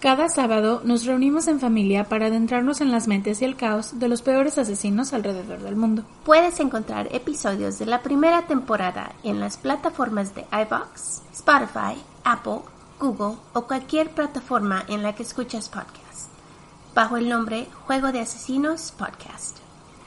Cada sábado nos reunimos en familia para adentrarnos en las mentes y el caos de los peores asesinos alrededor del mundo. Puedes encontrar episodios de la primera temporada en las plataformas de iBox, Spotify, Apple, Google o cualquier plataforma en la que escuchas podcasts, bajo el nombre Juego de Asesinos Podcast.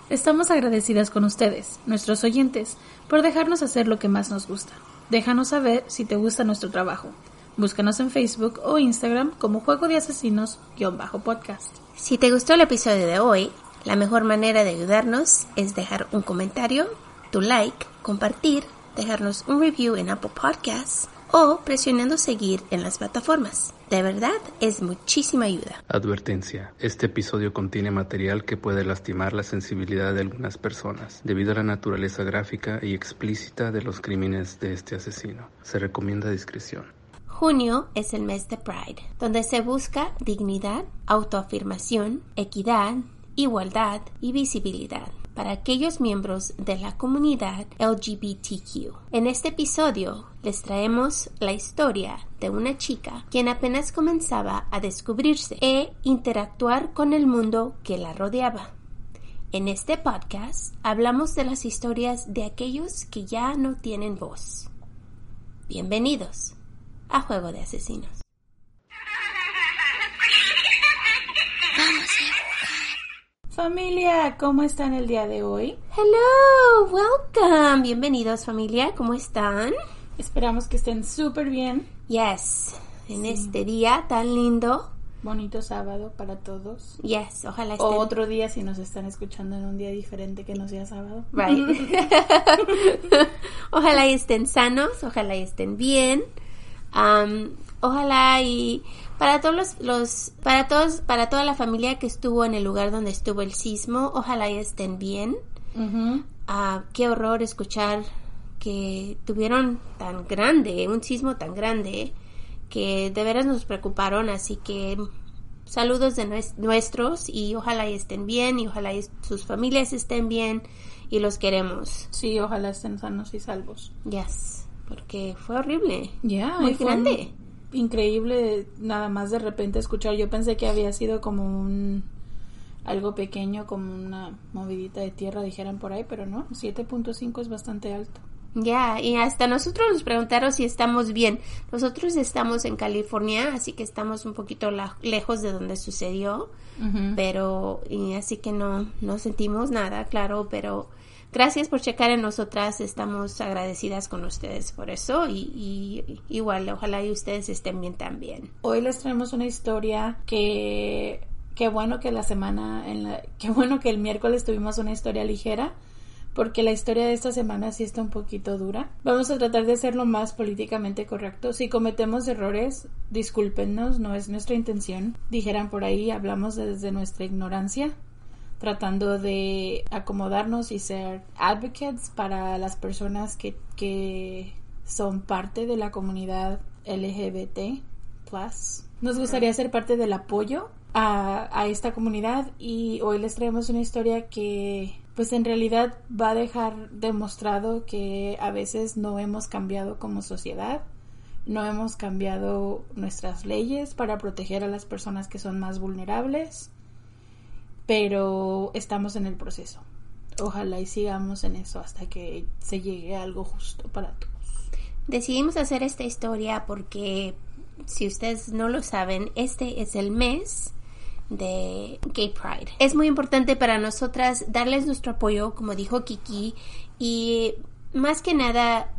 Estamos agradecidas con ustedes, nuestros oyentes, por dejarnos hacer lo que más nos gusta. Déjanos saber si te gusta nuestro trabajo. Búscanos en Facebook o Instagram como Juego de Asesinos-podcast. Si te gustó el episodio de hoy, la mejor manera de ayudarnos es dejar un comentario, tu like, compartir, dejarnos un review en Apple Podcasts o presionando seguir en las plataformas. De verdad, es muchísima ayuda. Advertencia. Este episodio contiene material que puede lastimar la sensibilidad de algunas personas debido a la naturaleza gráfica y explícita de los crímenes de este asesino. Se recomienda discreción. Junio es el mes de Pride, donde se busca dignidad, autoafirmación, equidad, igualdad y visibilidad para aquellos miembros de la comunidad LGBTQ. En este episodio les traemos la historia de una chica quien apenas comenzaba a descubrirse e interactuar con el mundo que la rodeaba. En este podcast hablamos de las historias de aquellos que ya no tienen voz. Bienvenidos a Juego de Asesinos. Familia, ¿cómo están el día de hoy? Hello, welcome. Bienvenidos familia, ¿cómo están? Esperamos que estén súper bien. Yes, en este día tan lindo. Bonito sábado para todos. Yes, ojalá estén... O otro día si nos están escuchando en un día diferente que no sea sábado. Right. ojalá estén sanos, ojalá estén bien ojalá y para todos los, para todos, para toda la familia que estuvo en el lugar donde estuvo el sismo, ojalá y estén bien. Ah, qué horror escuchar que tuvieron tan grande, un sismo tan grande, que de veras nos preocuparon, así que saludos de nuestros y ojalá y estén bien y ojalá y sus familias estén bien y los queremos. Sí, ojalá estén sanos y salvos. Yes porque fue horrible. Ya, muy grande. Increíble nada más de repente escuchar. Yo pensé que había sido como un algo pequeño, como una movidita de tierra, dijeran por ahí, pero no, 7.5 es bastante alto. Ya, y hasta nosotros nos preguntaron si estamos bien. Nosotros estamos en California, así que estamos un poquito lejos de donde sucedió, pero y así que no no sentimos nada, claro, pero Gracias por checar en nosotras, estamos agradecidas con ustedes por eso y, igual, ojalá y ustedes estén bien también. Hoy les traemos una historia que qué bueno que la semana, en la, qué bueno que el miércoles tuvimos una historia ligera porque la historia de esta semana sí está un poquito dura. Vamos a tratar de ser lo más políticamente correcto. Si cometemos errores, discúlpenos, no es nuestra intención. Dijeran por ahí, hablamos desde nuestra ignorancia tratando de acomodarnos y ser advocates para las personas que, que son parte de la comunidad LGBT Nos gustaría ser parte del apoyo a, a, esta comunidad y hoy les traemos una historia que pues en realidad va a dejar demostrado que a veces no hemos cambiado como sociedad, no hemos cambiado nuestras leyes para proteger a las personas que son más vulnerables pero estamos en el proceso. Ojalá y sigamos en eso hasta que se llegue a algo justo para todos. Decidimos hacer esta historia porque, si ustedes no lo saben, este es el mes de Gay Pride. Es muy importante para nosotras darles nuestro apoyo, como dijo Kiki, y más que nada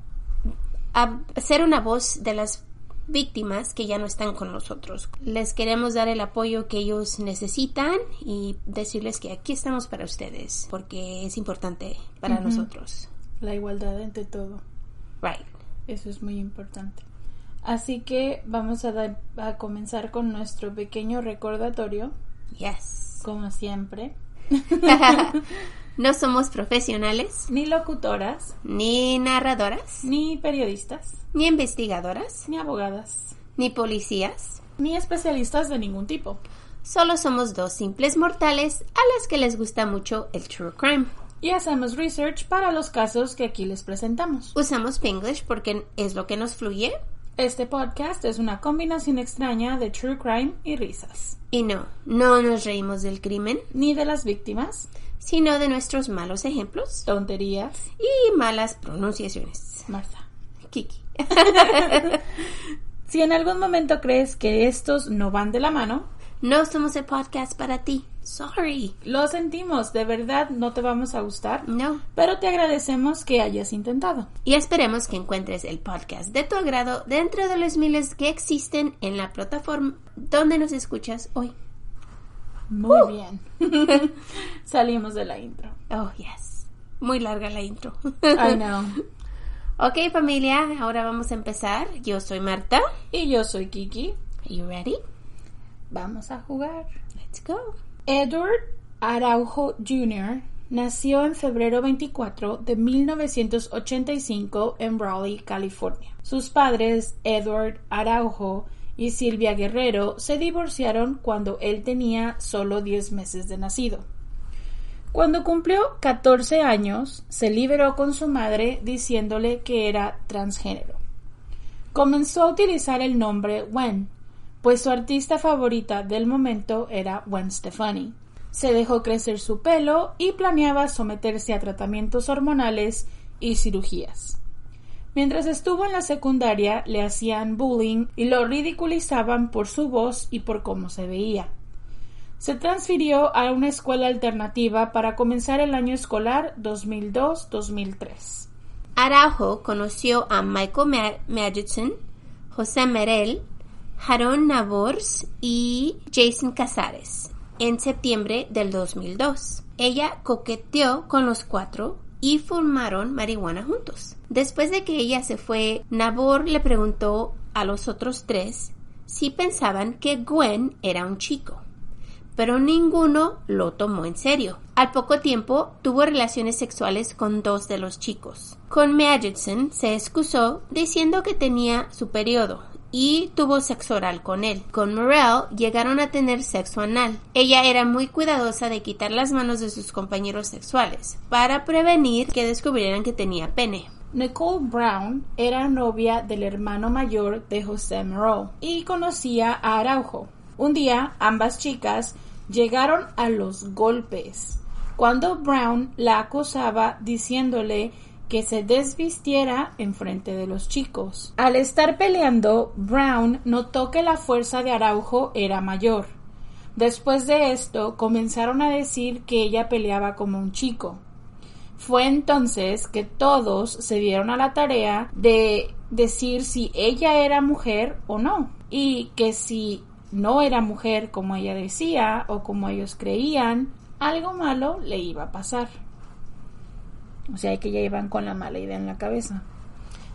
ser una voz de las víctimas que ya no están con nosotros. Les queremos dar el apoyo que ellos necesitan y decirles que aquí estamos para ustedes porque es importante para nosotros. La igualdad entre todo. Right. Eso es muy importante. Así que vamos a, a comenzar con nuestro pequeño recordatorio. Yes. Como siempre. No somos profesionales, ni locutoras, ni narradoras, ni periodistas, ni investigadoras, ni abogadas, ni policías, ni especialistas de ningún tipo. Solo somos dos simples mortales a las que les gusta mucho el true crime. Y hacemos research para los casos que aquí les presentamos. Usamos Pinglish porque es lo que nos fluye. Este podcast es una combinación extraña de true crime y risas. Y no, no nos reímos del crimen, Ni de las víctimas, sino de nuestros malos ejemplos tonterías, y malas pronunciaciones. Martha. Kiki. Si en algún momento crees que estos no van de la mano, No somos el podcast para ti. Sorry. lo sentimos, de verdad no te vamos a gustar, No. pero te agradecemos que hayas intentado. Y esperemos que encuentres el podcast de tu agrado dentro de los miles que existen en la plataforma donde nos escuchas hoy. Muy bien. Salimos de la intro. Oh, yes. Muy larga la intro. I know. ok, familia, ahora vamos a empezar. Yo soy Marta. Y yo soy Kiki. Are you ready? Vamos a jugar. Let's go. Edward Araujo Jr. nació en febrero 24 de 1985 en Raleigh, California. Sus padres, Edward Araujo y Silvia Guerrero, se divorciaron cuando él tenía solo 10 meses de nacido. Cuando cumplió 14 años, se liberó con su madre diciéndole que era transgénero. Comenzó a utilizar el nombre Gwen, pues su artista favorita del momento era Gwen Stefani. Se dejó crecer su pelo y planeaba someterse a tratamientos hormonales y cirugías. Mientras estuvo en la secundaria le hacían bullying y lo ridiculizaban por su voz y por cómo se veía. Se transfirió a una escuela alternativa para comenzar el año escolar 2002-2003. Araujo conoció a Michael Ma- Madison, José Merel, Jaron Nabors y Jason Casares en septiembre del 2002. Ella coqueteó con los cuatro y fumaron marihuana juntos. Después de que ella se fue, Nabor le preguntó a los otros tres si pensaban que Gwen era un chico pero ninguno lo tomó en serio. Al poco tiempo tuvo relaciones sexuales con dos de los chicos. Con Madison se excusó diciendo que tenía su periodo y tuvo sexo oral con él. Con Morel llegaron a tener sexo anal. Ella era muy cuidadosa de quitar las manos de sus compañeros sexuales para prevenir que descubrieran que tenía pene. Nicole Brown era novia del hermano mayor de José Moreau y conocía a Araujo. Un día ambas chicas llegaron a los golpes cuando Brown la acosaba diciéndole que se desvistiera en frente de los chicos. Al estar peleando, Brown notó que la fuerza de Araujo era mayor. Después de esto, comenzaron a decir que ella peleaba como un chico. Fue entonces que todos se dieron a la tarea de decir si ella era mujer o no, y que si no era mujer como ella decía o como ellos creían, algo malo le iba a pasar. O sea que ya iban con la mala idea en la cabeza.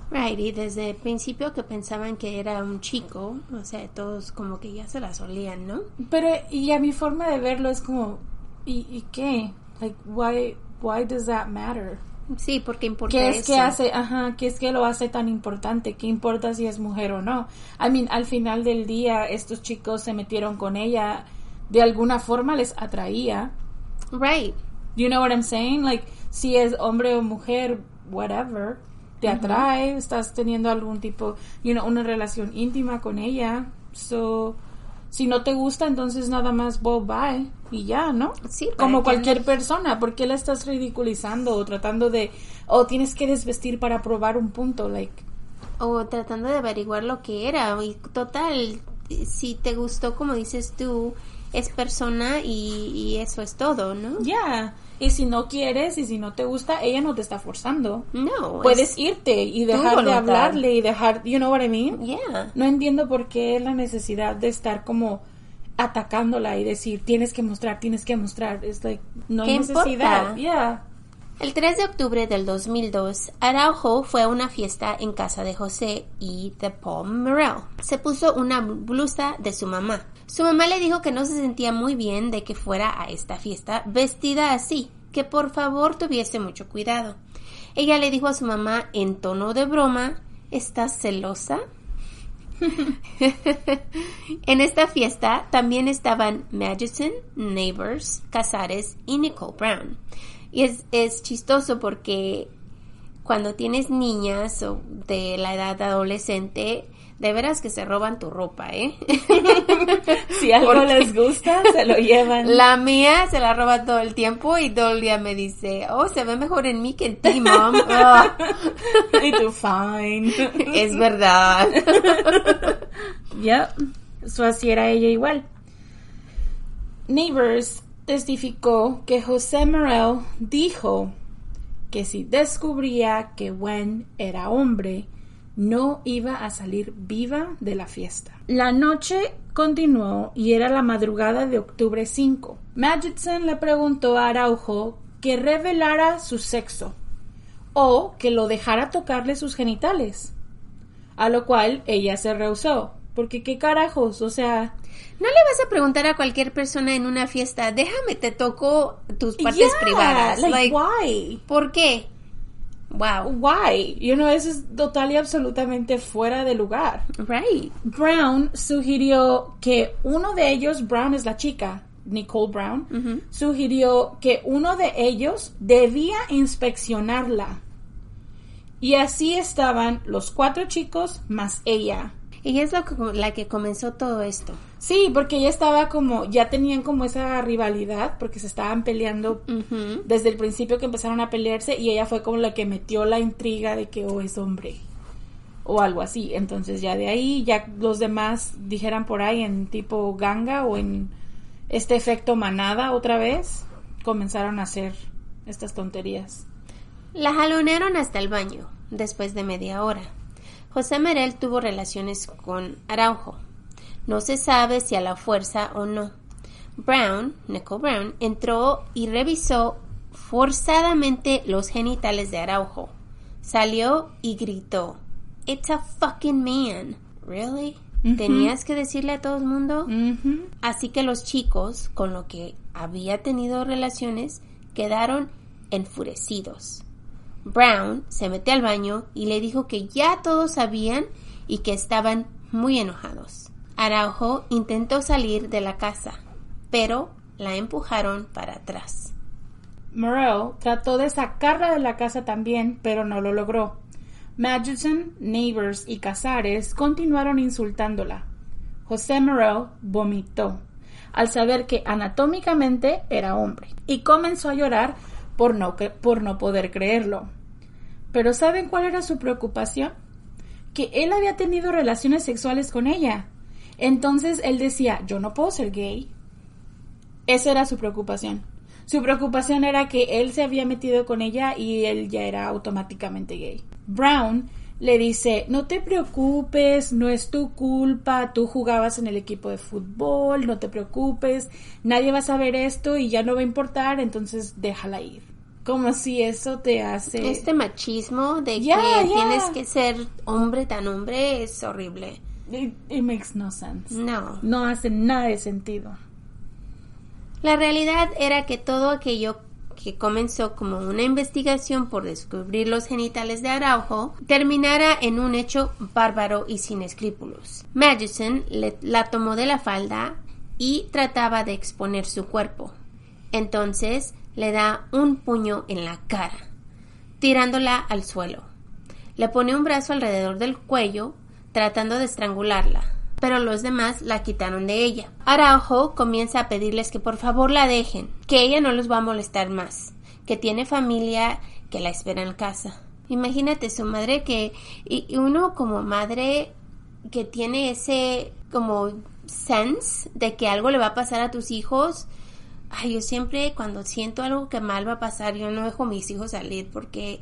Right, y desde el principio que pensaban que era un chico, o sea, todos como que ya se la solían, ¿no? Pero y a mi forma de verlo es como ¿y, y qué? Like why why does that matter? Sí, porque importa ¿Qué es eso. que hace, ajá, qué es que lo hace tan importante? ¿Qué importa si es mujer o no? I mean, al final del día estos chicos se metieron con ella, de alguna forma les atraía. Right. You know what I'm saying? Like, si es hombre o mujer, whatever, te atrae, estás teniendo algún tipo, you know, una relación íntima con ella. So, si no te gusta, entonces nada más go bye y ya, ¿no? Sí, ¿para Como cualquier persona, ¿por qué la estás ridiculizando o tratando de, o tienes que desvestir para probar un punto? Like, O tratando de averiguar lo que era. Y total, si te gustó, como dices tú, es persona y, y eso es todo, ¿no? ya. Y si no quieres y si no te gusta, ella no te está forzando. No. Puedes es- irte y dejar de hablarle y dejar, you know what I mean? Yeah. No entiendo por qué la necesidad de estar como atacándola y decir tienes que mostrar, tienes que mostrar. Es like, no hay ¿Qué necesidad. importa? Yeah. El 3 de octubre del 2002, Araujo fue a una fiesta en casa de José y de Paul Morel. Se puso una blusa de su mamá. Su mamá le dijo que no se sentía muy bien de que fuera a esta fiesta vestida así, que por favor tuviese mucho cuidado. Ella le dijo a su mamá en tono de broma, ¿estás celosa? en esta fiesta también estaban Madison, Neighbors, Casares y Nicole Brown. Y es, es chistoso porque cuando tienes niñas o de la edad adolescente, de veras que se roban tu ropa, ¿eh? si algo les gusta, se lo llevan. La mía se la roba todo el tiempo y todo el día me dice, oh, se ve mejor en mí que en ti, mom. y tú, fine. es verdad. Ya, eso así era ella igual. Neighbors testificó que José Morel dijo que si descubría que Gwen era hombre, no iba a salir viva de la fiesta. La noche continuó y era la madrugada de octubre 5. Magidson le preguntó a Araujo que revelara su sexo o que lo dejara tocarle sus genitales, a lo cual ella se rehusó. Porque qué carajos, o sea... No le vas a preguntar a cualquier persona en una fiesta, déjame te toco tus partes privadas. Like, why? ¿Por qué? Wow. Why? You know, eso es total y absolutamente fuera de lugar. Right. Brown sugirió que uno de ellos, Brown es la chica, Nicole Brown, sugirió que uno de ellos debía inspeccionarla. Y así estaban los cuatro chicos más ella. Ella es la, la que comenzó todo esto. Sí, porque ella estaba como, ya tenían como esa rivalidad, porque se estaban peleando desde el principio que empezaron a pelearse y ella fue como la que metió la intriga de que oh es hombre o algo así. Entonces ya de ahí, ya los demás dijeran por ahí en tipo ganga o en este efecto manada otra vez, comenzaron a hacer estas tonterías. La jalonearon hasta el baño, después de media hora. José Merel tuvo relaciones con Araujo. No se sabe si a la fuerza o no. Brown, Nicole Brown, entró y revisó forzadamente los genitales de Araujo. Salió y gritó, It's a fucking man. Really? ¿Tenías que decirle a todo el mundo? Así que los chicos, con lo que había tenido relaciones, quedaron enfurecidos. Brown se metió al baño y le dijo que ya todos sabían y que estaban muy enojados. Araujo intentó salir de la casa, pero la empujaron para atrás. Morel trató de sacarla de la casa también, pero no lo logró. Magidson, Neighbors y Casares continuaron insultándola. José Morel vomitó al saber que anatómicamente era hombre y comenzó a llorar por no, por no poder creerlo. Pero ¿saben cuál era su preocupación? Que él había tenido relaciones sexuales con ella. Entonces él decía, yo no puedo ser gay. Esa era su preocupación. Su preocupación era que él se había metido con ella y él ya era automáticamente gay. Brown le dice, no te preocupes, no es tu culpa, tú jugabas en el equipo de fútbol, no te preocupes, nadie va a saber esto y ya no va a importar, entonces déjala ir. Como si eso te hace... Este machismo de que tienes que ser hombre tan hombre es horrible. It, it makes no sense. No. No hace nada de sentido. La realidad era que todo aquello que comenzó como una investigación por descubrir los genitales de Araujo terminara en un hecho bárbaro y sin escrúpulos. Madison la tomó de la falda y trataba de exponer su cuerpo. Entonces le da un puño en la cara, tirándola al suelo. Le pone un brazo alrededor del cuello, tratando de estrangularla, pero los demás la quitaron de ella. Araujo comienza a pedirles que por favor la dejen, que ella no los va a molestar más, que tiene familia que la espera en casa. Imagínate su madre que y uno como madre que tiene ese como sense de que algo le va a pasar a tus hijos, ay, yo siempre cuando siento algo que mal va a pasar, yo no dejo a mis hijos salir porque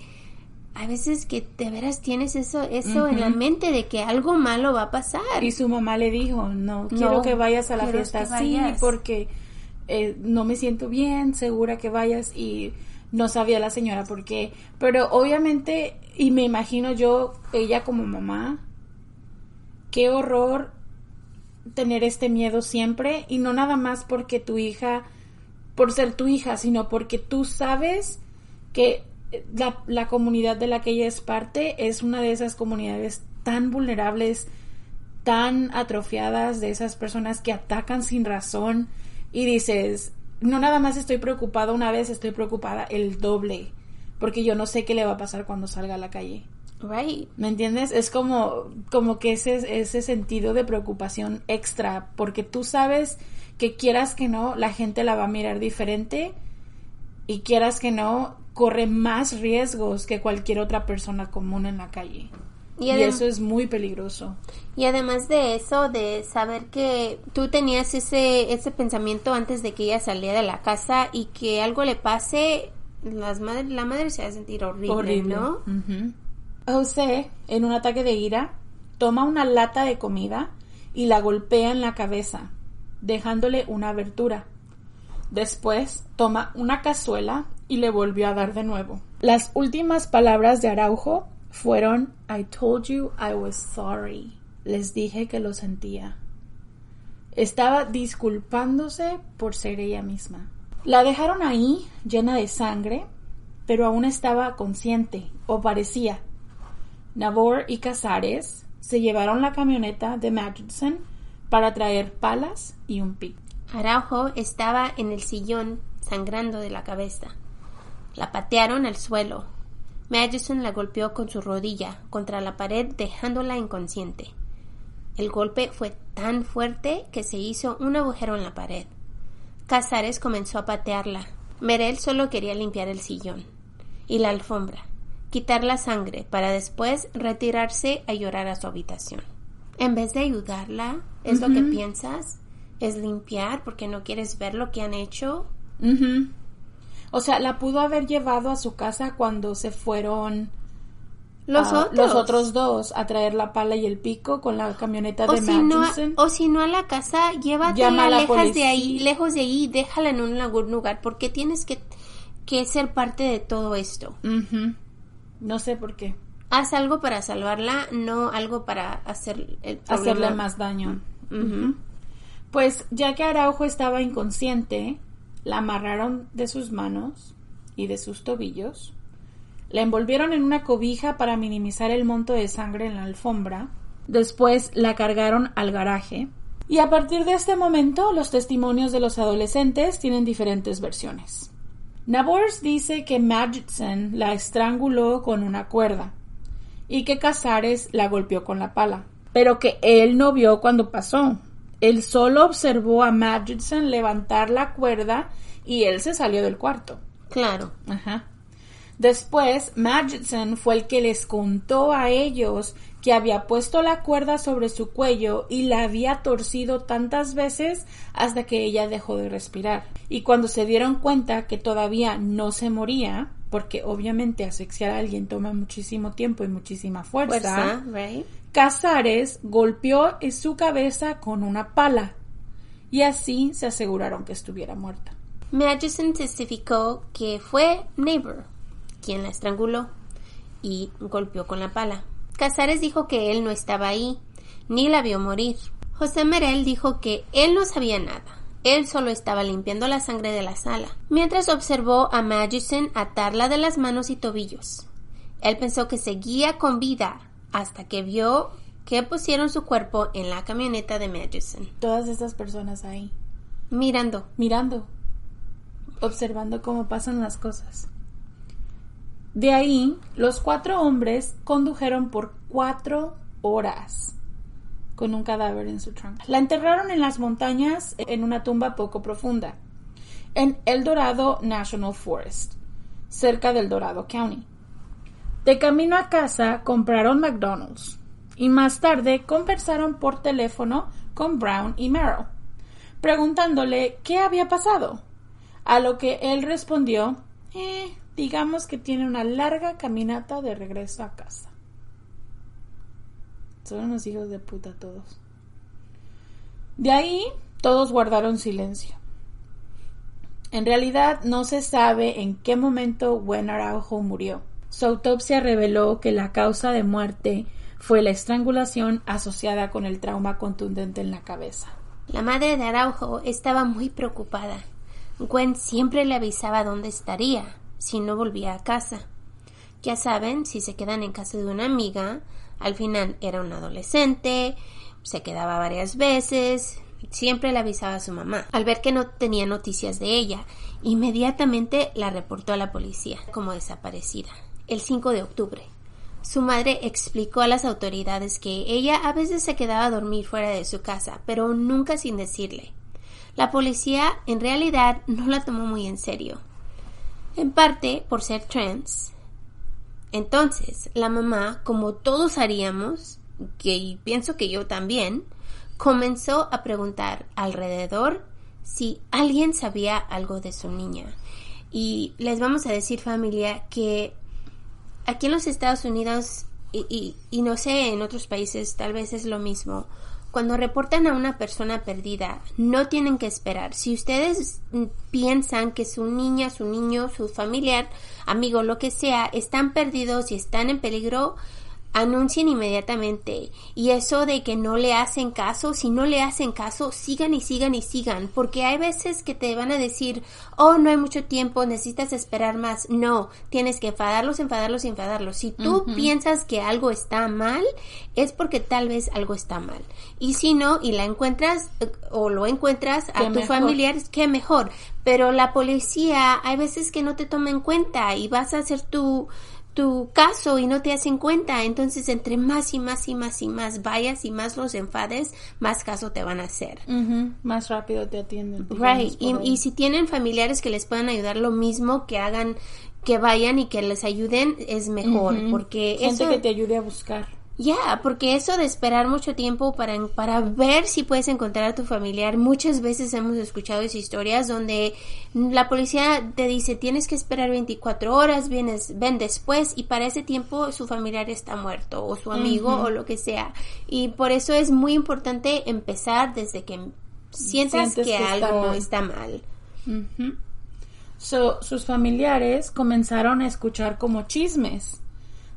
hay veces que de veras tienes eso, eso en la mente de que algo malo va a pasar. Y su mamá le dijo, no, quiero que vayas a la fiesta así porque eh, no me siento bien, segura que vayas y no sabía la señora por qué. Pero obviamente, y me imagino yo, ella como mamá, qué horror tener este miedo siempre y no nada más porque tu hija por ser tu hija, sino porque tú sabes que la, comunidad de la que ella es parte es una de esas comunidades tan vulnerables, tan atrofiadas, de esas personas que atacan sin razón y dices, no nada más estoy preocupada una vez, estoy preocupada el doble, porque yo no sé qué le va a pasar cuando salga a la calle. Right. ¿Me entiendes? Es como, como que ese, ese sentido de preocupación extra, porque tú sabes que quieras que no, la gente la va a mirar diferente y quieras que no, corre más riesgos que cualquier otra persona común en la calle. Y eso es muy peligroso. Y además de eso, de saber que tú tenías ese, ese pensamiento antes de que ella saliera de la casa y que algo le pase, las madres, la madre se va a sentir horrible, Horrible. ¿no? Ujú. José, en un ataque de ira, toma una lata de comida y la golpea en la cabeza, dejándole una abertura. Después toma una cazuela y le volvió a dar de nuevo. Las últimas palabras de Araujo fueron I told you I was sorry. Les dije que lo sentía. Estaba disculpándose por ser ella misma. La dejaron ahí, llena de sangre, pero aún estaba consciente, o parecía. Nabor y Casares se llevaron la camioneta de Magidson para traer palas y un pico. Araujo estaba en el sillón, sangrando de la cabeza. La patearon al suelo. Madison la golpeó con su rodilla contra la pared, dejándola inconsciente. El golpe fue tan fuerte que se hizo un agujero en la pared. Casares comenzó a patearla. Merel solo quería limpiar el sillón y la alfombra, quitar la sangre para después retirarse a llorar a su habitación. En vez de ayudarla, ¿es lo que piensas? ¿Es limpiar porque no quieres ver lo que han hecho? O sea, la pudo haber llevado a su casa cuando se fueron Los ah, otros. los otros dos a traer la pala y el pico con la camioneta O de si, no, o si no a la casa, llévatela lejos de ahí, lejos de ahí, déjala en un lugar, porque tienes que, que ser parte de todo esto. No sé por qué. Haz algo para salvarla, no algo para hacer el problema. Hacerle más daño. Pues ya que Araujo estaba inconsciente, la amarraron de sus manos y de sus tobillos, la envolvieron en una cobija para minimizar el monto de sangre en la alfombra, después la cargaron al garaje, y a partir de este momento los testimonios de los adolescentes tienen diferentes versiones. Nabors dice que Magidson la estranguló con una cuerda y que Casares la golpeó con la pala, pero que él no vio cuando pasó. Él solo observó a Magidson levantar la cuerda y él se salió del cuarto. Claro. Ajá. Después, Magidson fue el que les contó a ellos que había puesto la cuerda sobre su cuello y la había torcido tantas veces hasta que ella dejó de respirar. Y cuando se dieron cuenta que todavía no se moría, porque obviamente asfixiar a alguien toma muchísimo tiempo y muchísima fuerza, Fuerza, right? Casares golpeó en su cabeza con una pala y así se aseguraron que estuviera muerta. Magison testificó que fue Neighbor quien la estranguló y golpeó con la pala. Casares dijo que él no estaba ahí, ni la vio morir. José Merel dijo que él no sabía nada. Él solo estaba limpiando la sangre de la sala, mientras observó a Magison atarla de las manos y tobillos. Él pensó que seguía con vida hasta que vio que pusieron su cuerpo en la camioneta de Magison, Todas estas personas ahí, mirando. mirando, observando cómo pasan las cosas. De ahí, los cuatro hombres condujeron por cuatro horas con un cadáver en su trunk. La enterraron en las montañas en una tumba poco profunda, en El Dorado National Forest, cerca del Dorado County. De camino a casa compraron McDonald's y más tarde conversaron por teléfono con Brown y Merrill, preguntándole qué había pasado, a lo que él respondió, eh, digamos que tiene una larga caminata de regreso a casa. Son unos hijos de puta todos. De ahí todos guardaron silencio. En realidad no se sabe en qué momento Gwen Araujo murió. Su autopsia reveló que la causa de muerte fue la estrangulación asociada con el trauma contundente en la cabeza. La madre de Araujo estaba muy preocupada. Gwen siempre le avisaba dónde estaría si no volvía a casa. Ya saben, si se quedan en casa de una amiga, al final era un adolescente, se quedaba varias veces, siempre le avisaba a su mamá. Al ver que no tenía noticias de ella, inmediatamente la reportó a la policía como desaparecida. El 5 de octubre, Su madre explicó a las autoridades que ella a veces se quedaba a dormir fuera de su casa, pero nunca sin decirle. La policía en realidad no la tomó muy en serio, en parte por ser trans. Entonces, la mamá, como todos haríamos, que pienso que yo también, comenzó a preguntar alrededor si alguien sabía algo de su niña. Y les vamos a decir familia que aquí en los Estados Unidos y, y, no sé, en otros países tal vez es lo mismo. Cuando reportan a una persona perdida, no tienen que esperar. Si ustedes piensan que su niña, su niño, su familiar, amigo, lo que sea, están perdidos y están en peligro, anuncien inmediatamente. Y eso de que no le hacen caso, si no le hacen caso, sigan y sigan y sigan, porque hay veces que te van a decir, oh, no hay mucho tiempo, necesitas esperar más. No, tienes que enfadarlos, enfadarlos, enfadarlos. Si tú piensas que algo está mal, es porque tal vez algo está mal. Y si no, y la encuentras o lo encuentras a tu familiar, qué mejor. Pero la policía hay veces que no te toma en cuenta y vas a hacer tu tu caso y no te hacen cuenta. Entonces, entre más y más y más y más vayas y más los enfades, más caso te van a hacer. Más rápido te atienden. Right. Y, si tienen familiares que les puedan ayudar, lo mismo que hagan, que vayan y que les ayuden, es mejor. Porque Gente eso... que te ayude a buscar. Ya, porque eso de esperar mucho tiempo para, para ver si puedes encontrar a tu familiar, muchas veces hemos escuchado esas historias donde la policía te dice tienes que esperar 24 horas, vienes, ven después y para ese tiempo su familiar está muerto o su amigo o lo que sea. Y por eso es muy importante empezar desde que sientas que, algo está mal. sus familiares comenzaron a escuchar como chismes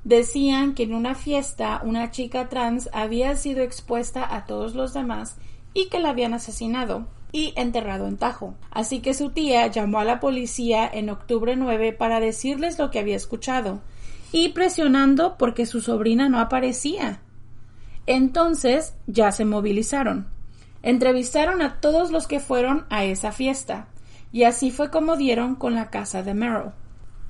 decían que en una fiesta una chica trans había sido expuesta a todos los demás y que la habían asesinado y enterrado en Tajo. Así que su tía llamó a la policía en octubre 9 para decirles lo que había escuchado y presionando porque su sobrina no aparecía. Entonces ya se movilizaron. Entrevistaron a todos los que fueron a esa fiesta y así fue como dieron con la casa de Merrill.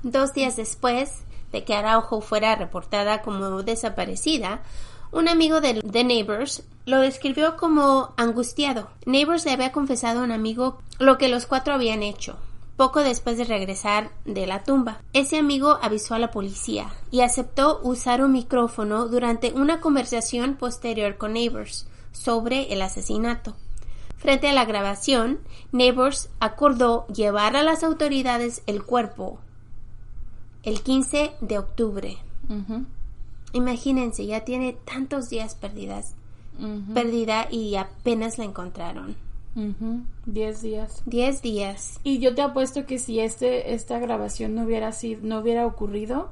Dos días después, de que Araujo fuera reportada como desaparecida, un amigo de, Neighbors lo describió como angustiado. Neighbors le había confesado a un amigo lo que los cuatro habían hecho, poco después de regresar de la tumba. Ese amigo avisó a la policía y aceptó usar un micrófono durante una conversación posterior con Neighbors sobre el asesinato. Frente a la grabación, Neighbors acordó llevar a las autoridades el cuerpo el 15 de octubre. Imagínense, ya tiene tantos días perdidas, perdida y apenas la encontraron. Diez días. Diez días. Y yo te apuesto que si este, esta grabación no hubiera sido, no hubiera ocurrido,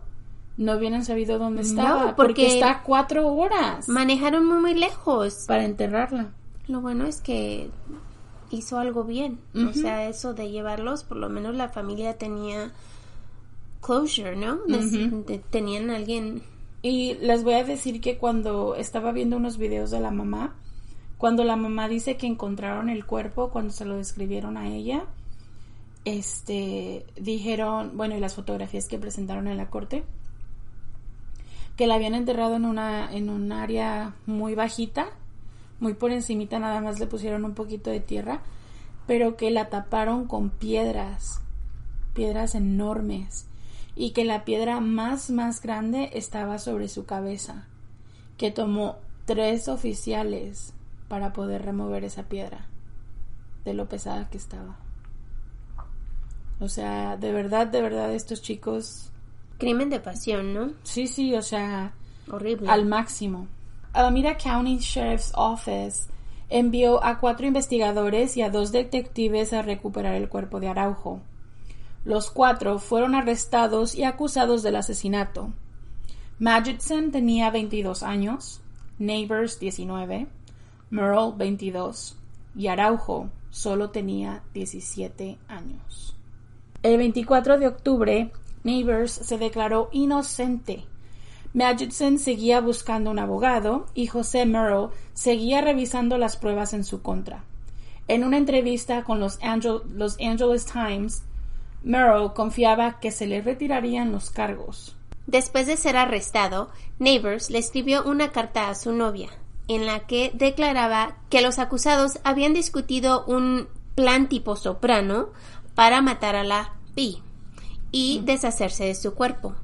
no hubieran sabido dónde estaba. porque, está cuatro horas. Manejaron muy, muy lejos. Para enterrarla. Lo bueno es que hizo algo bien. O sea, eso de llevarlos, por lo menos la familia tenía closure, ¿no? tenían alguien. Y les voy a decir que cuando estaba viendo unos videos de la mamá, cuando la mamá dice que encontraron el cuerpo, cuando se lo describieron a ella, este, dijeron, bueno, y las fotografías que presentaron en la corte, que la habían enterrado en una, en un área muy bajita, muy por encimita, nada más le pusieron un poquito de tierra, pero que la taparon con piedras, piedras enormes, y que la piedra más más grande estaba sobre su cabeza, que tomó tres oficiales para poder remover esa piedra de lo pesada que estaba. O sea, de verdad, de verdad, estos chicos... Crimen de pasión, ¿no? Sí, sí, o sea... Horrible. Al máximo. Alameda County Sheriff's Office envió a cuatro investigadores y a dos detectives a recuperar el cuerpo de Araujo. Los cuatro fueron arrestados y acusados del asesinato. Magidson tenía 22 años, Neighbors 19, Merle 22 y Araujo solo tenía 17 años. El 24 de octubre, Neighbors se declaró inocente. Magidson seguía buscando un abogado y José Merle seguía revisando las pruebas en su contra. En una entrevista con los, los Angeles Times, Merrill confiaba que se le retirarían los cargos. Después de ser arrestado, Neighbors le escribió una carta a su novia, en la que declaraba que los acusados habían discutido un plan tipo soprano para matar a la P y deshacerse de su cuerpo.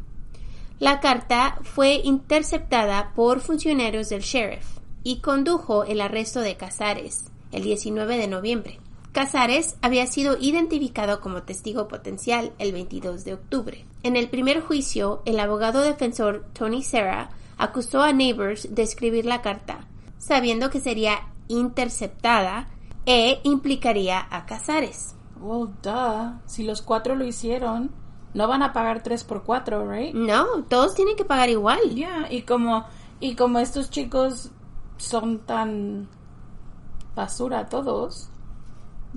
La carta fue interceptada por funcionarios del sheriff y condujo el arresto de Casares el 19 de noviembre. Casares había sido identificado como testigo potencial el 22 de octubre. En el primer juicio, el abogado defensor Tony Serra acusó a Neighbors de escribir la carta, sabiendo que sería interceptada e implicaría a Casares. Well, duh. Si los cuatro lo hicieron, no van a pagar tres por cuatro, right? No, todos tienen que pagar igual. Yeah, y como, y como estos chicos son tan basura todos,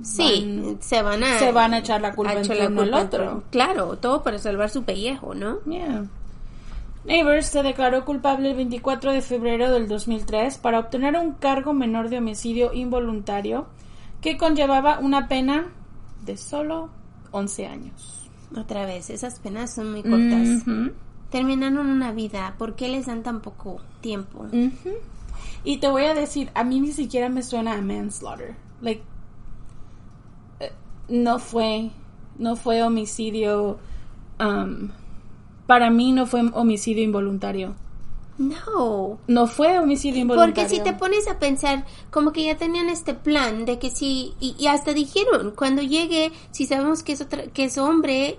Sí, van- se van a se van a echar la culpa entre la uno al culpa otro. Claro, todo para salvar su pellejo, ¿no? Yeah. Neighbors se declaró culpable el 24 de febrero del 2003 para obtener un cargo menor de homicidio involuntario que conllevaba una pena de solo 11 años. Otra vez, esas penas son muy cortas. Ujú. Terminaron una vida, ¿por qué les dan tan poco tiempo? Y te voy a decir, a mí ni siquiera me suena a manslaughter. Like, no fue, no fue homicidio. um, para mí no fue homicidio involuntario. No. No fue homicidio involuntario. Porque si te pones a pensar, como que ya tenían este plan de que si, y, y hasta dijeron, cuando llegue, si sabemos que es, otra, que es hombre,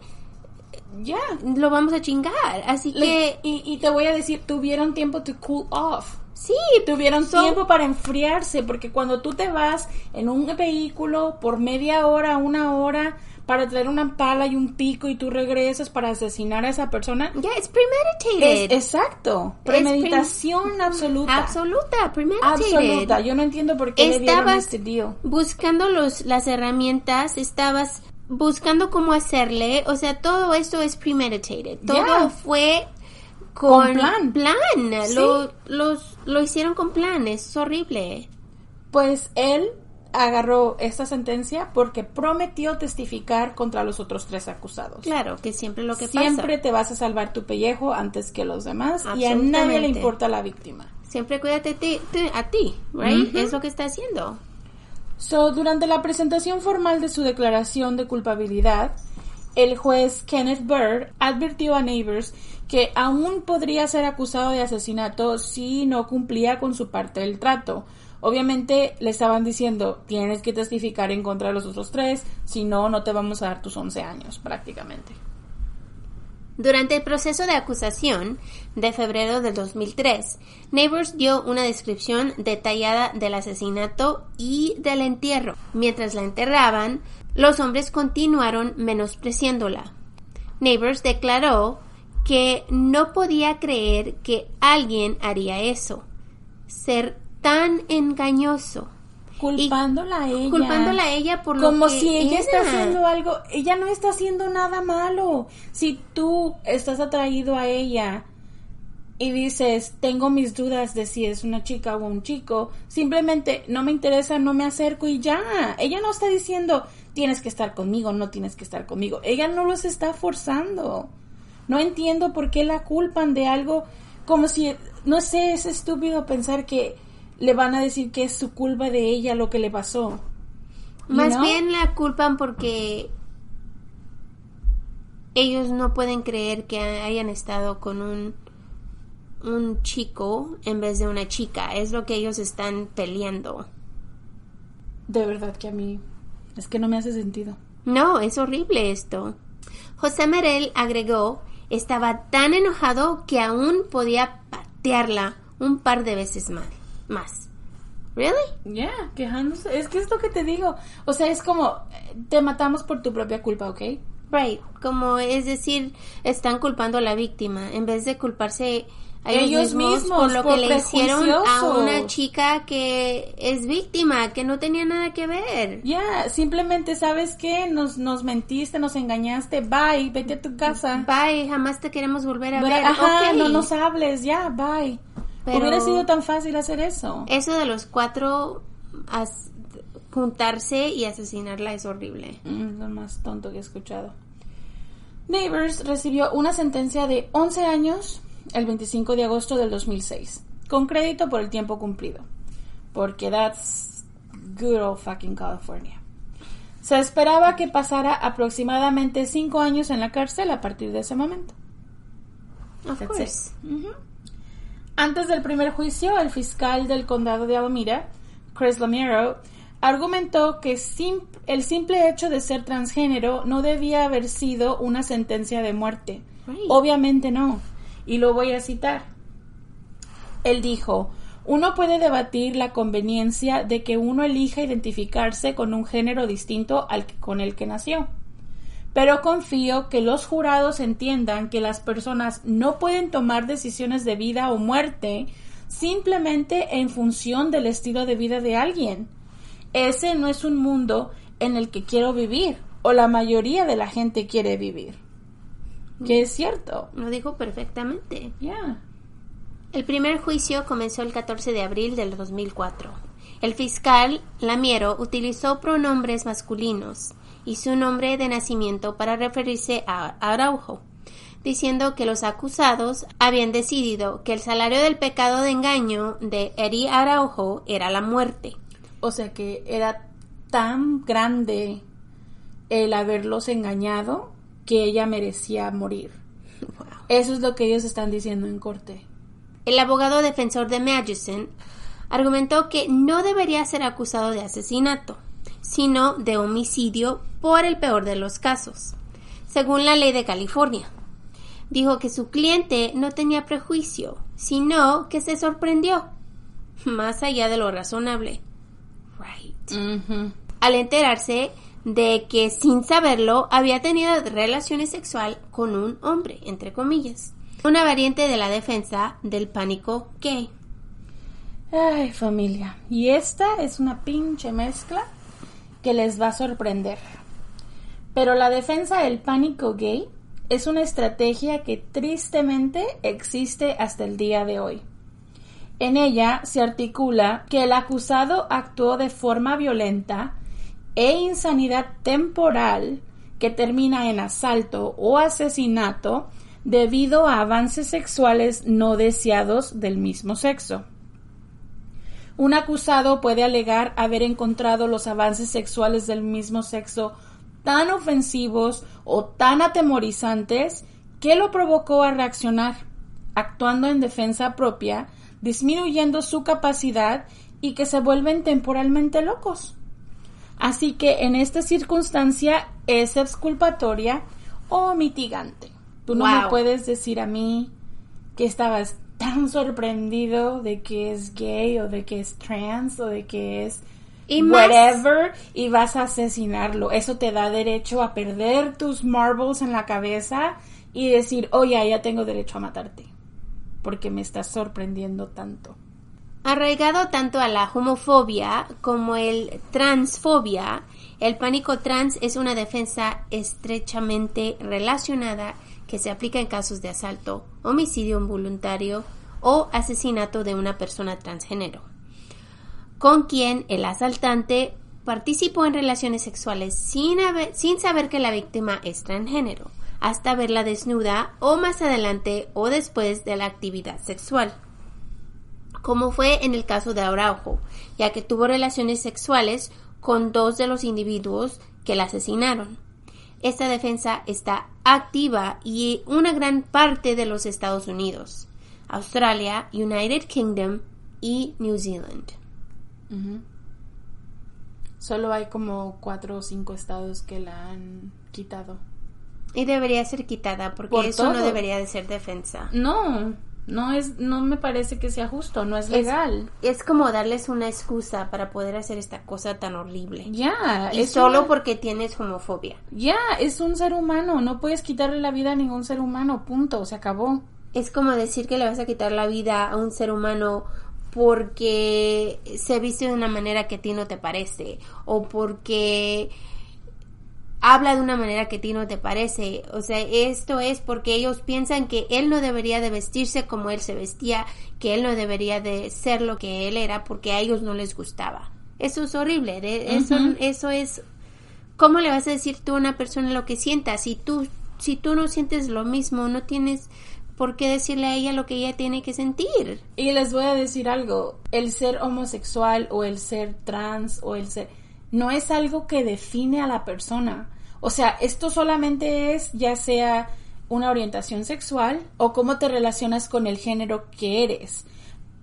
Ya. lo vamos a chingar. Así que, y, y te voy a decir, tuvieron tiempo to cool off. Sí, Tuvieron So- tiempo para enfriarse, porque cuando tú te vas en un vehículo por media hora, una hora, para traer una pala y un pico y tú regresas para asesinar a esa persona, ya, es premeditated. es exacto. Premeditación absoluta. Absoluta, premeditated. Absoluta. Yo no entiendo por qué le dieron Estabas este buscando los, las herramientas, estabas buscando cómo hacerle, o sea, todo esto es premeditated. Todo Yeah. fue con, Con plan. plan. Sí. Lo, los, lo hicieron con plan, es horrible. Pues él agarró esta sentencia porque prometió testificar contra los otros tres acusados. Claro, que siempre lo que Siempre pasa. te vas a salvar tu pellejo antes que los demás y a nadie le importa la víctima. Siempre cuídate ti- ti- a ti, right? Es lo que está haciendo. So, durante la presentación formal de su declaración de culpabilidad, el juez Kenneth Burr advirtió a Neighbors que aún podría ser acusado de asesinato si no cumplía con su parte del trato. Obviamente le estaban diciendo, tienes que testificar en contra de los otros tres, si no, no te vamos a dar tus 11 años prácticamente. Durante el proceso de acusación de febrero del 2003, Neighbors dio una descripción detallada del asesinato y del entierro. Mientras la enterraban, los hombres continuaron menospreciándola. Neighbors declaró que no podía creer que alguien haría eso. Ser tan engañoso. Culpándola a ella. Culpándola a ella por lo Como que si ella está haciendo algo. Ella no está haciendo nada malo. Si tú estás atraído a ella y dices, tengo mis dudas de si es una chica o un chico, simplemente no me interesa, no me acerco y ya. Ella no está diciendo, tienes que estar conmigo, no tienes que estar conmigo. Ella no los está forzando. No entiendo por qué la culpan de algo como si, no sé, es estúpido pensar que le van a decir que es su culpa de ella lo que le pasó. Más know? bien la culpan porque ellos no pueden creer que hayan estado con un un chico en vez de una chica. Es lo que ellos están peleando. De verdad que a mí es que no me hace sentido. No, es horrible esto. José Merel agregó, estaba tan enojado que aún podía patearla un par de veces más. más. ¿Really? Ya, quejándose. Es que es lo que te digo. O sea, es como, eh, te matamos por tu propia culpa, ¿ok? Right, como es decir, están culpando a la víctima en vez de culparse a ellos, Ellos mismos, mismos, por lo por que le hicieron a una chica que es víctima, que no tenía nada que ver. Ya, simplemente, ¿sabes qué? Nos, nos mentiste, nos engañaste. Bye, vete a tu casa. Bye, jamás te queremos volver a Pero, ver. ajá, Ok. no nos hables, ya, bye. Pero- Hubiera sido tan fácil hacer eso. Eso de los cuatro as- juntarse y asesinarla es horrible. Mm, lo más tonto que he escuchado. Neighbors recibió una sentencia de 11 años el 25 de agosto del 2006, con crédito por el tiempo cumplido, porque that's good old fucking California. Se esperaba que pasara aproximadamente 5 años en la cárcel a partir de ese momento. Of course. Antes del primer juicio, el fiscal del condado de Alameda, Chris Lamero, argumentó que sim- el simple hecho de ser transgénero no debía haber sido una sentencia de muerte. Right. Obviamente no. Y lo voy a citar. Él dijo, uno puede debatir la conveniencia de que uno elija identificarse con un género distinto al que- con el que nació. Pero confío que los jurados entiendan que las personas no pueden tomar decisiones de vida o muerte simplemente en función del estilo de vida de alguien. Ese no es un mundo en el que quiero vivir o la mayoría de la gente quiere vivir. Que es cierto. Lo dijo perfectamente. Ya. El primer juicio comenzó el 14 de abril del 2004. El fiscal Lamiero utilizó pronombres masculinos y su nombre de nacimiento para referirse a Araujo, diciendo que los acusados habían decidido que el salario del pecado de engaño de Eddie Araujo era la muerte. O sea que era tan grande el haberlos engañado que ella merecía morir. Eso es lo que ellos están diciendo en corte. El abogado defensor de Magnuson argumentó que no debería ser acusado de asesinato, sino de homicidio por el peor de los casos, según la ley de California. Dijo que su cliente no tenía prejuicio, sino que se sorprendió, más allá de lo razonable. Right. Al enterarse de que sin saberlo había tenido relaciones sexual con un hombre, entre comillas. Una variante de la defensa del pánico gay. Ay, familia. Y esta es una pinche mezcla que les va a sorprender. Pero la defensa del pánico gay es una estrategia que tristemente existe hasta el día de hoy. En ella se articula que el acusado actuó de forma violenta e insanidad temporal que termina en asalto o asesinato debido a avances sexuales no deseados del mismo sexo. Un acusado puede alegar haber encontrado los avances sexuales del mismo sexo tan ofensivos o tan atemorizantes que lo provocó a reaccionar, actuando en defensa propia, disminuyendo su capacidad y que se vuelven temporalmente locos. Así que en esta circunstancia es exculpatoria o mitigante. Tú no me puedes decir a mí que estabas tan sorprendido de que es gay o de que es trans o de que es Y más- whatever y vas a asesinarlo. Eso te da derecho a perder tus marbles en la cabeza y decir, oye, ya tengo derecho a matarte porque me estás sorprendiendo tanto. Arraigado tanto a la homofobia como el transfobia, el pánico trans es una defensa estrechamente relacionada que se aplica en casos de asalto, homicidio involuntario o asesinato de una persona transgénero, con quien el asaltante participó en relaciones sexuales sin, sin saber que la víctima es transgénero, hasta verla desnuda o más adelante o después de la actividad sexual como fue en el caso de Araujo, ya que tuvo relaciones sexuales con dos de los individuos que la asesinaron. Esta defensa está activa y una gran parte de los Estados Unidos, Australia, United Kingdom y New Zealand. Solo hay como cuatro o cinco estados que la han quitado. Y debería ser quitada porque Por eso no debería de ser defensa. No, no es, no me parece que sea justo, no es legal. Es como darles una excusa para poder hacer esta cosa tan horrible. Ya, es solo una- porque tienes homofobia. Ya, es un ser humano, no puedes quitarle la vida a ningún ser humano, punto, se acabó. Es como decir que le vas a quitar la vida a un ser humano porque se viste de una manera que a ti no te parece o porque habla de una manera que a ti no te parece. O sea, esto es porque ellos piensan que él no debería de vestirse como él se vestía, que él no debería de ser lo que él era porque a ellos no les gustaba. Eso es horrible. Eso, eso es... ¿Cómo le vas a decir tú a una persona lo que sienta si tú si tú no sientes lo mismo, no tienes por qué decirle a ella lo que ella tiene que sentir. Y les voy a decir algo, el ser homosexual o el ser trans o el ser no es algo que define a la persona. O sea, esto solamente es ya sea una orientación sexual o cómo te relacionas con el género que eres.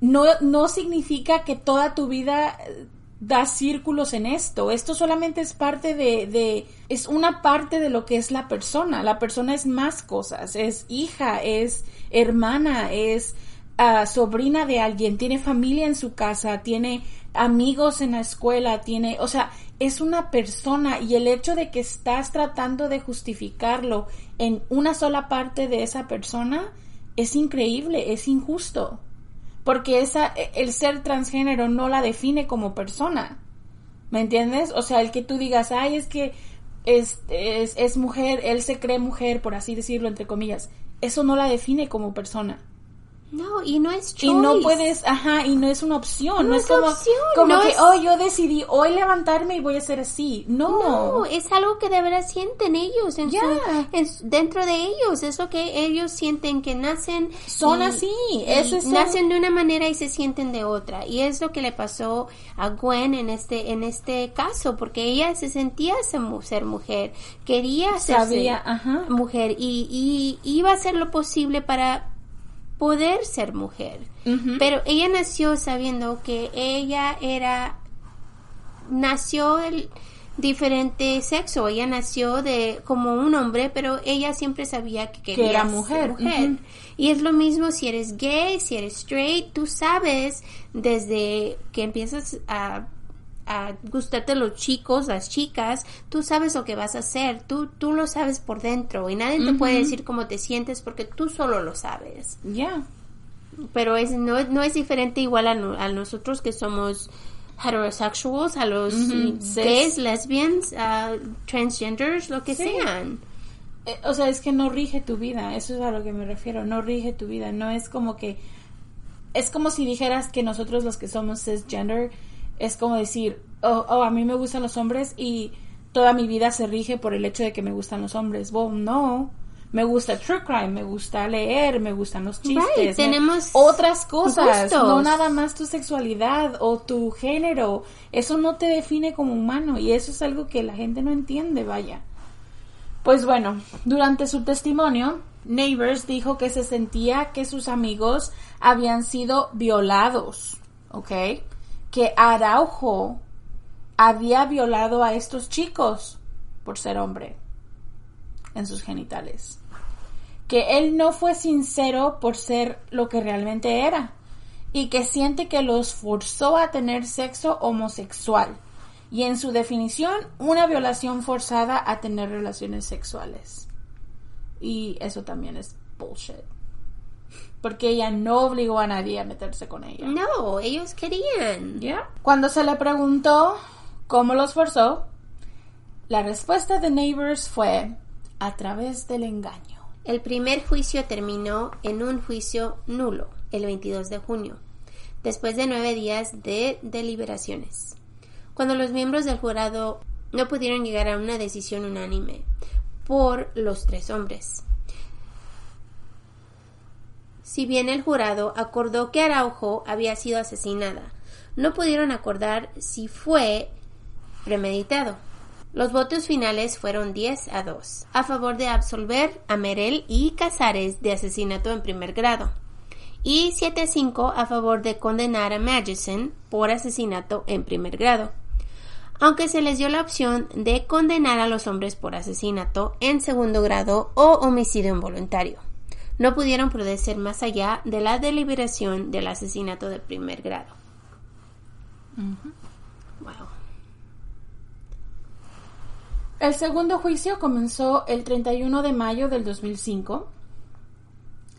No, no significa que toda tu vida eh, da círculos en esto. Esto solamente es parte de, de, es una parte de lo que es la persona. La persona es más cosas. Es hija, es hermana, es ah, sobrina de alguien, tiene familia en su casa, tiene amigos en la escuela, tiene, o sea, es una persona y el hecho de que estás tratando de justificarlo en una sola parte de esa persona es increíble, es injusto. Porque esa, el ser transgénero no la define como persona. ¿Me entiendes? O sea, el que tú digas, ay, es que es, es mujer, él se cree mujer, por así decirlo, entre comillas. Eso no la define como persona. No, y no es choice. Y no puedes, ajá, y no es una opción. No, es, como, opción, como no que, es- oh, yo decidí hoy levantarme y voy a ser así. No. No, es algo que de verdad sienten ellos, en su- en dentro de ellos, es lo que ellos sienten que nacen. Son y- así, y eso es nacen de una manera y se sienten de otra. Y es lo que le pasó a Gwen en este, en este caso, porque ella se sentía ser, mu- ser mujer, quería ser Sabía, ajá. mujer y, y iba a hacer lo posible para poder ser mujer. Pero ella nació sabiendo que ella era nació el diferente sexo, ella nació de como un hombre, pero ella siempre sabía que quería era ser mujer. Y es lo mismo si eres gay, si eres straight, tú sabes desde que empiezas a a gustarte los chicos, las chicas, tú sabes lo que vas a hacer, tú, tú lo sabes por dentro y nadie te puede decir cómo te sientes porque tú solo lo sabes Ya. pero es no, no es diferente igual a, no- a nosotros que somos heterosexuals, a los gays, lesbians, a transgenders, lo que Sí. sean. Eh, O sea, es que no rige tu vida, eso es a lo que me refiero, no rige tu vida, no es como que es como si dijeras que nosotros los que somos cisgender es como decir, oh, oh, a mí me gustan los hombres y toda mi vida se rige por el hecho de que me gustan los hombres. Well, no. Me gusta true crime, me gusta leer, me gustan los chistes. Right, me- tenemos otras cosas, gustos. no nada más tu sexualidad o tu género. Eso no te define como humano y eso es algo que la gente no entiende, vaya. Pues bueno, durante su testimonio, Neighbors dijo que se sentía que sus amigos habían sido violados, ¿ok? Que Araujo había violado a estos chicos por ser hombre en sus genitales. Que él no fue sincero por ser lo que realmente era y que siente que los forzó a tener sexo homosexual y en su definición una violación forzada a tener relaciones sexuales. Y eso también es bullshit. Porque ella no obligó a nadie a meterse con ella. No, ellos querían. Ya. Cuando se le preguntó cómo los forzó, la respuesta de Neighbors fue a través del engaño. El primer juicio terminó en un juicio nulo el 22 de junio, después de nueve días de deliberaciones, cuando los miembros del jurado no pudieron llegar a una decisión unánime por los tres hombres. Si bien el jurado acordó que Araujo había sido asesinada, no pudieron acordar si fue premeditado. Los votos finales fueron 10 a 2, a favor de absolver a Merel y Casares de asesinato en primer grado, y 7 a 5 a favor de condenar a Magison por asesinato en primer grado, aunque se les dio la opción de condenar a los hombres por asesinato en segundo grado o homicidio involuntario. No pudieron proceder más allá de la deliberación del asesinato de primer grado. Wow. El segundo juicio comenzó el 31 de mayo del 2005.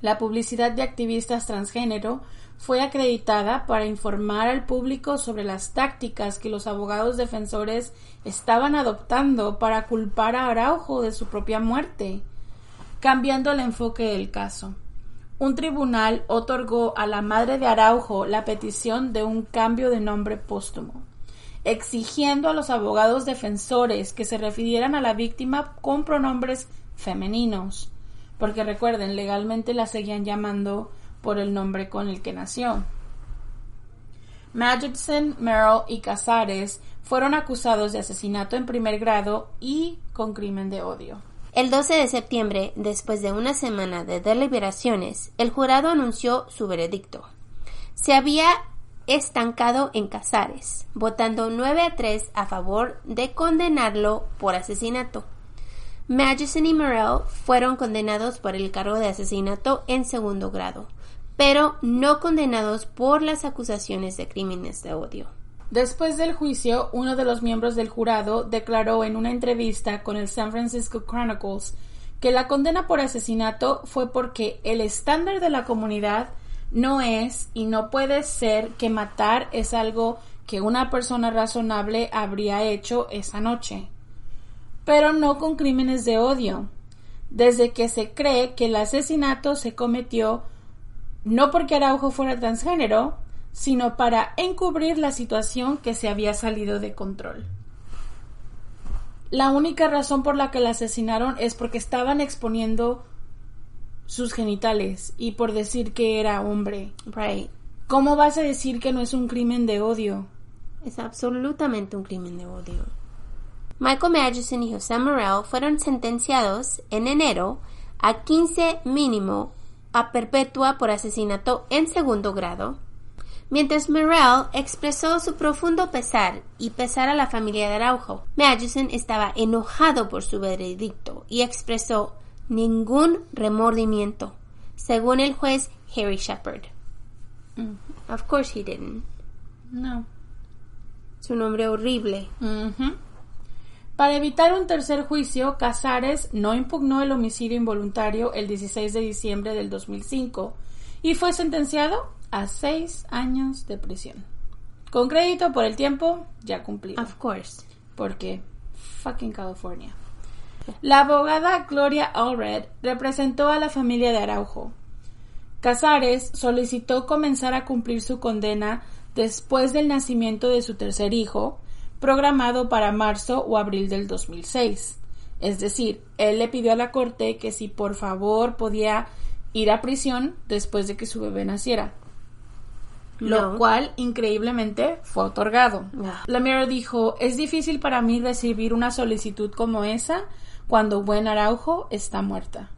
La publicidad de activistas transgénero fue acreditada para informar al público sobre las tácticas que los abogados defensores estaban adoptando para culpar a Araujo de su propia muerte, cambiando el enfoque del caso. Un tribunal otorgó a la madre de Araujo la petición de un cambio de nombre póstumo exigiendo a los abogados defensores que se refirieran a la víctima con pronombres femeninos, porque recuerden, legalmente la seguían llamando por el nombre con el que nació. Magidson, Merrill y Casares fueron acusados de asesinato en primer grado y con crimen de odio. El 12 de septiembre, después de una semana de deliberaciones, el jurado anunció su veredicto. Se había estancado en Casares, votando 9 a 3 a favor de condenarlo por asesinato. Magison y Morrell fueron condenados por el cargo de asesinato en segundo grado, pero no condenados por las acusaciones de crímenes de odio. Después del juicio, uno de los miembros del jurado declaró en una entrevista con el San Francisco Chronicles que la condena por asesinato fue porque el estándar de la comunidad no es y no puede ser que matar es algo que una persona razonable habría hecho esa noche. Pero no con crímenes de odio, desde que se cree que el asesinato se cometió no porque Araujo fuera transgénero, sino para encubrir la situación que se había salido de control. La única razón por la que la asesinaron es porque estaban exponiendo sus genitales y por decir que era hombre. Right. ¿Cómo vas a decir que no es un crimen de odio? Es absolutamente un crimen de odio. Michael Magison y José Morel fueron sentenciados en enero a 15 mínimo a perpetua por asesinato en segundo grado, mientras Morel expresó su profundo pesar y pesar a la familia de Araujo. Magison estaba enojado por su veredicto y expresó ningún remordimiento, según el juez Harry Shepard. Of course he didn't. No. Su nombre horrible. Para evitar un tercer juicio, Casares no impugnó el homicidio involuntario el 16 de diciembre del 2005 y fue sentenciado a seis años de prisión. Con crédito por el tiempo ya cumplido. Of course. Porque fucking California. La abogada Gloria Allred representó a la familia de Araujo. Casares solicitó comenzar a cumplir su condena después del nacimiento de su tercer hijo, programado para marzo o abril del 2006. Es decir, él le pidió a la corte que si por favor podía ir a prisión después de que su bebé naciera. Lo No. cual, increíblemente, fue otorgado. Ah. Lamero dijo, es difícil para mí recibir una solicitud como esa cuando Buen Araujo está muerta.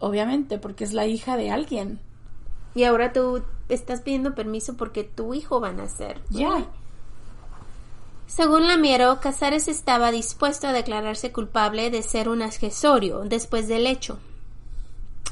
Obviamente, porque es la hija de alguien. Y ahora tú estás pidiendo permiso porque tu hijo va a nacer. Ya. Según Lamiero, Casares estaba dispuesto a declararse culpable de ser un accesorio después del hecho.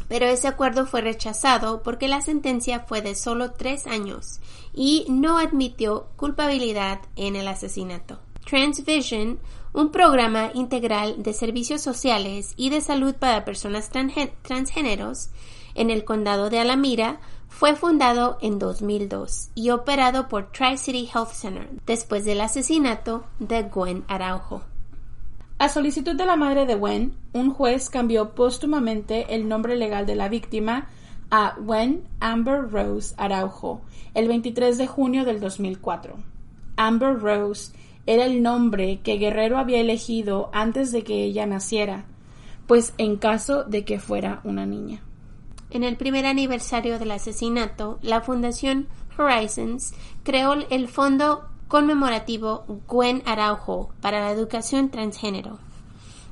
Pero ese acuerdo fue rechazado porque la sentencia fue de solo tres años y no admitió culpabilidad en el asesinato. Transvision, un programa integral de servicios sociales y de salud para personas transgé- transgéneros en el condado de Alamira, fue fundado en 2002 y operado por Tri-City Health Center después del asesinato de Gwen Araujo. A solicitud de la madre de Wen, un juez cambió póstumamente el nombre legal de la víctima a Wen Amber Rose Araujo el 23 de junio del 2004. Amber Rose era el nombre que Guerrero había elegido antes de que ella naciera, pues en caso de que fuera una niña. En el primer aniversario del asesinato, la Fundación Horizons creó el fondo conmemorativo Gwen Araujo para la educación transgénero.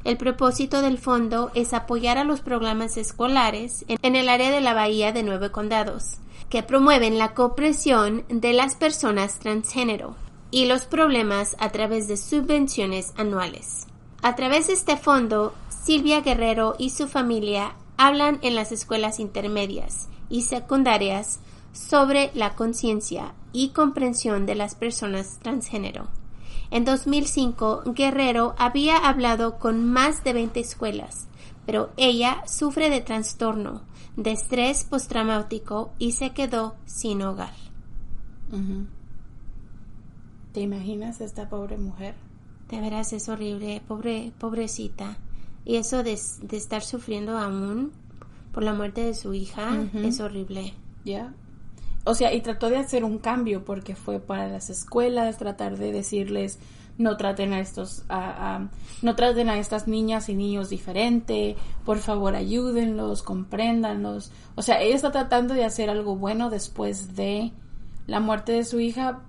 El propósito del fondo es apoyar a los programas escolares en, el área de la Bahía de Nueve Condados, que promueven la cooperación de las personas transgénero y los problemas a través de subvenciones anuales. A través de este fondo, Silvia Guerrero y su familia hablan en las escuelas intermedias y secundarias sobre la conciencia y comprensión de las personas transgénero. En 2005, Guerrero había hablado con más de 20 escuelas, pero ella sufre de trastorno, de estrés postraumático y se quedó sin hogar. ¿Te imaginas esta pobre mujer? De veras es horrible, pobre, pobrecita. Y eso de, de estar sufriendo aún por la muerte de su hija es horrible. ¿Ya? O sea, y trató de hacer un cambio porque fue para las escuelas, tratar de decirles, no traten a estos, a, a- no traten a estas niñas y niños diferente, por favor ayúdenlos, compréndanlos. O sea, ella está tratando de hacer algo bueno después de la muerte de su hija,